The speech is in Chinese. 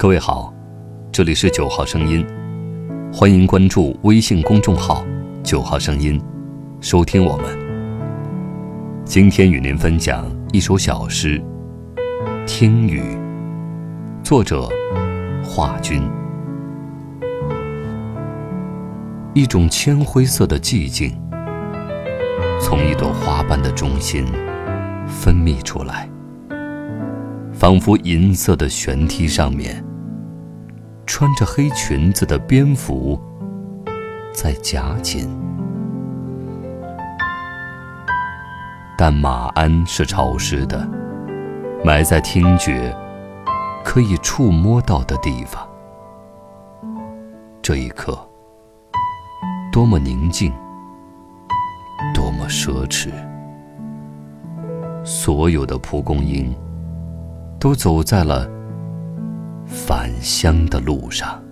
各位好，这里是九号声音，欢迎关注微信公众号“九号声音”，收听我们。今天与您分享一首小诗《听雨》，作者华君。一种铅灰色的寂静，从一朵花瓣的中心分泌出来，仿佛银色的悬梯上面。穿着黑裙子的蝙蝠在夹紧，但马鞍是潮湿的，埋在听觉可以触摸到的地方。这一刻，多么宁静，多么奢侈。所有的蒲公英都走在了。返乡的路上。